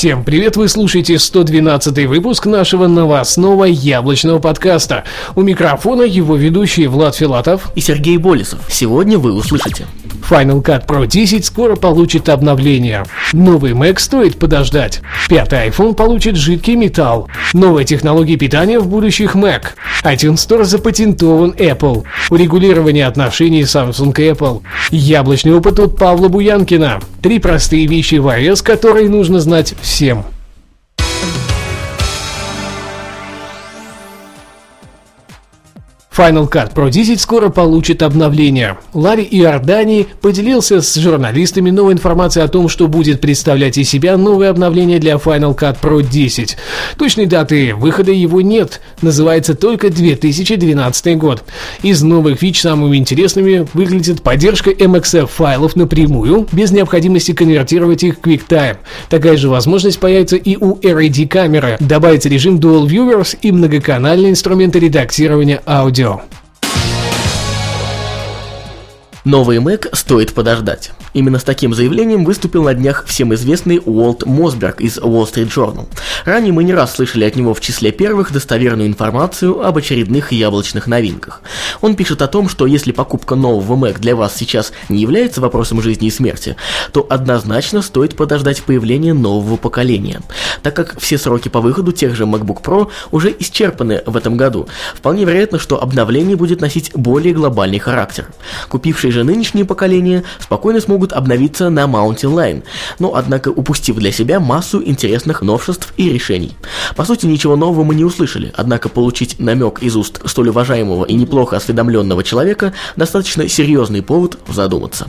Всем привет, вы слушаете 112 выпуск нашего новостного яблочного подкаста. У микрофона его ведущие Влад Филатов и Сергей Болесов. Сегодня вы услышите. Final Cut Pro 10 скоро получит обновление. Новый Mac стоит подождать. Пятый iPhone получит жидкий металл. Новые технологии питания в будущих Mac. iTunes Store запатентован Apple. Урегулирование отношений Samsung и Apple. Яблочный опыт от Павла Буянкина. Три простые вещи в iOS, которые нужно знать всем. Final Cut Pro 10 скоро получит обновление. Ларри Иордани поделился с журналистами новой информацией о том, что будет представлять из себя новое обновление для Final Cut Pro 10. Точной даты выхода его нет, называется только 2012 год. Из новых фич самыми интересными выглядит поддержка MXF файлов напрямую, без необходимости конвертировать их в QuickTime. Такая же возможность появится и у RAD камеры. Добавится режим Dual Viewers и многоканальные инструменты редактирования аудио. Новый Mac стоит подождать. Именно с таким заявлением выступил на днях всем известный Уолт Мосберг из Wall Street Journal. Ранее мы не раз слышали от него в числе первых достоверную информацию об очередных яблочных новинках. Он пишет о том, что если покупка нового Mac для вас сейчас не является вопросом жизни и смерти, то однозначно стоит подождать появления нового поколения. Так как все сроки по выходу тех же MacBook Pro уже исчерпаны в этом году, вполне вероятно, что обновление будет носить более глобальный характер. Купившие же нынешнее поколение спокойно смогут могут обновиться на Mountain Line, но однако упустив для себя массу интересных новшеств и решений. По сути, ничего нового мы не услышали, однако получить намек из уст столь уважаемого и неплохо осведомленного человека достаточно серьезный повод задуматься.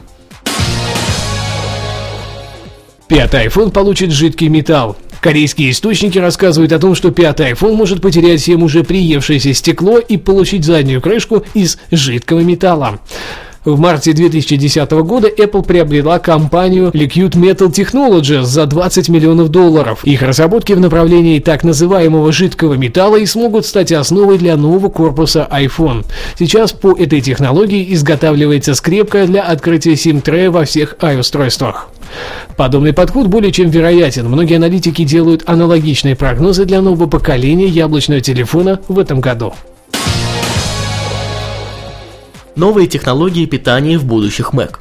Пятый iPhone получит жидкий металл. Корейские источники рассказывают о том, что пятый iPhone может потерять всем уже приевшееся стекло и получить заднюю крышку из жидкого металла. В марте 2010 года Apple приобрела компанию Liquid Metal Technologies за 20 миллионов долларов. Их разработки в направлении так называемого жидкого металла и смогут стать основой для нового корпуса iPhone. Сейчас по этой технологии изготавливается скрепка для открытия SIM-трея во всех i-устройствах. Подобный подход более чем вероятен. Многие аналитики делают аналогичные прогнозы для нового поколения яблочного телефона в этом году. Новые технологии питания в будущих Mac.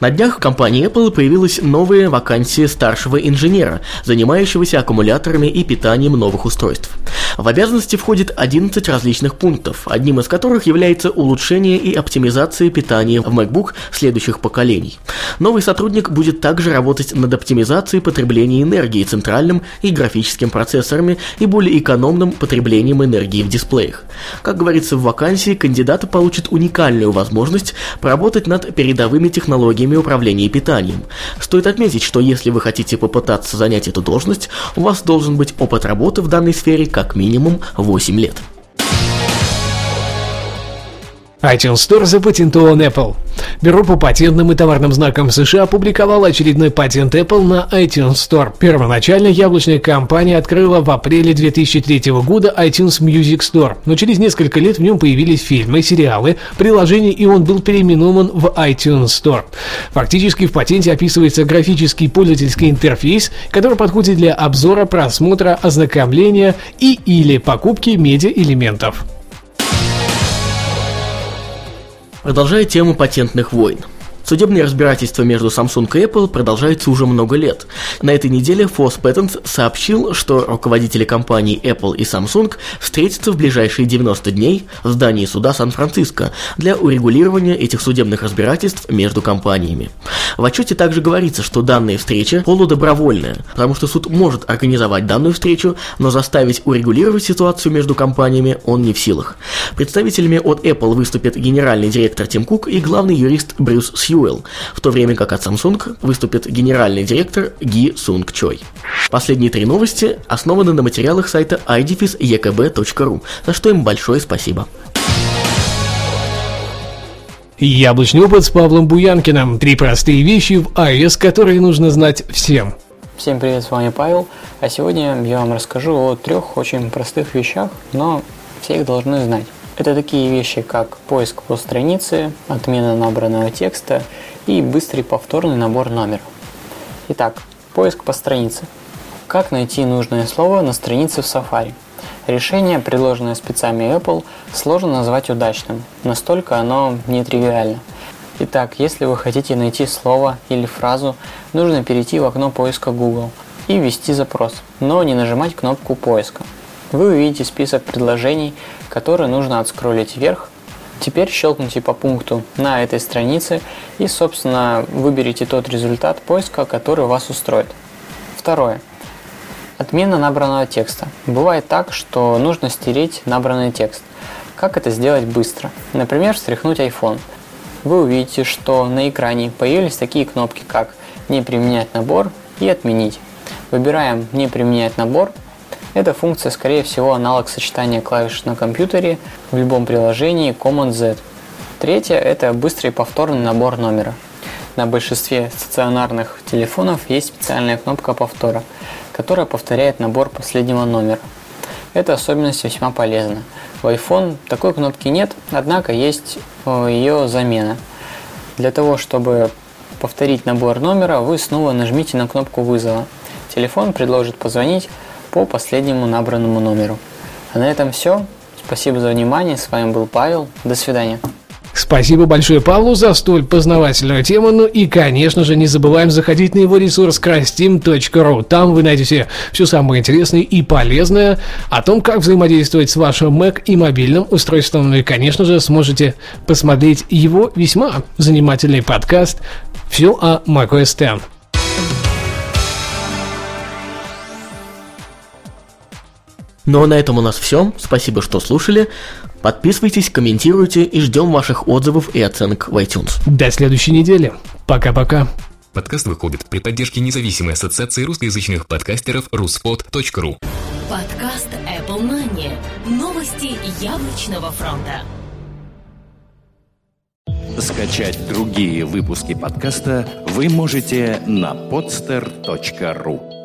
На днях в компании Apple появилась новая вакансия старшего инженера, занимающегося аккумуляторами и питанием новых устройств. В обязанности входит 11 различных пунктов, одним из которых является улучшение и оптимизация питания в MacBook следующих поколений. Новый сотрудник будет также работать над оптимизацией потребления энергии центральным и графическим процессорами и более экономным потреблением энергии в дисплеях. Как говорится в вакансии, кандидаты получат уникальную возможность поработать над передовыми технологиями управления питанием. Стоит отметить, что если вы хотите попытаться занять эту должность, у вас должен быть опыт работы в данной сфере как минимум 8 лет iTunes Store запатентован Apple. Бюро по патентным и товарным знакам США опубликовало очередной патент Apple на iTunes Store. Первоначально яблочная компания открыла в апреле 2003 года iTunes Music Store, но через несколько лет в нем появились фильмы, сериалы, приложения, и он был переименован в iTunes Store. Фактически в патенте описывается графический пользовательский интерфейс, который подходит для обзора, просмотра, ознакомления и или покупки медиа-элементов. Продолжая тему патентных войн. Судебные разбирательства между Samsung и Apple продолжаются уже много лет. На этой неделе Force Patents сообщил, что руководители компаний Apple и Samsung встретятся в ближайшие 90 дней в здании суда Сан-Франциско для урегулирования этих судебных разбирательств между компаниями. В отчете также говорится, что данная встреча полудобровольная, потому что суд может организовать данную встречу, но заставить урегулировать ситуацию между компаниями он не в силах. Представителями от Apple выступят генеральный директор Тим Кук и главный юрист Брюс Сью Fuel, в то время как от Samsung выступит генеральный директор Ги Сунг Чой. Последние три новости основаны на материалах сайта idefis.ekb.ru, за что им большое спасибо. Яблочный опыт с Павлом Буянкиным. Три простые вещи в iOS, которые нужно знать всем. Всем привет, с вами Павел, а сегодня я вам расскажу о трех очень простых вещах, но все их должны знать. Это такие вещи, как поиск по странице, отмена набранного текста и быстрый повторный набор номера. Итак, поиск по странице. Как найти нужное слово на странице в Safari? Решение, предложенное спецами Apple, сложно назвать удачным, настолько оно нетривиально. Итак, если вы хотите найти слово или фразу, нужно перейти в окно поиска Google и ввести запрос, но не нажимать кнопку поиска. Вы увидите список предложений, которые нужно отскроллить вверх. Теперь щелкните по пункту на этой странице и, собственно, выберите тот результат поиска, который вас устроит. Второе. Отмена набранного текста. Бывает так, что нужно стереть набранный текст. Как это сделать быстро? Например, встряхнуть iPhone. Вы увидите, что на экране появились такие кнопки, как «Не применять набор» и «Отменить». Выбираем «Не применять набор», эта функция, скорее всего, аналог сочетания клавиш на компьютере в любом приложении Command-Z. Третье – это быстрый повторный набор номера. На большинстве стационарных телефонов есть специальная кнопка повтора, которая повторяет набор последнего номера. Эта особенность весьма полезна. В iPhone такой кнопки нет, однако есть э, ее замена. Для того, чтобы повторить набор номера, вы снова нажмите на кнопку вызова. Телефон предложит позвонить по последнему набранному номеру. А на этом все. Спасибо за внимание. С вами был Павел. До свидания. Спасибо большое Павлу за столь познавательную тему. Ну и, конечно же, не забываем заходить на его ресурс crassteam.ru. Там вы найдете все самое интересное и полезное о том, как взаимодействовать с вашим Mac и мобильным устройством. Ну и, конечно же, сможете посмотреть его весьма занимательный подкаст «Все о macOS X». Ну а на этом у нас все. Спасибо, что слушали. Подписывайтесь, комментируйте и ждем ваших отзывов и оценок в iTunes. До следующей недели. Пока-пока. Подкаст выходит при поддержке независимой ассоциации русскоязычных подкастеров ruspod.ru Подкаст Apple Money. Новости яблочного фронта. Скачать другие выпуски подкаста вы можете на podster.ru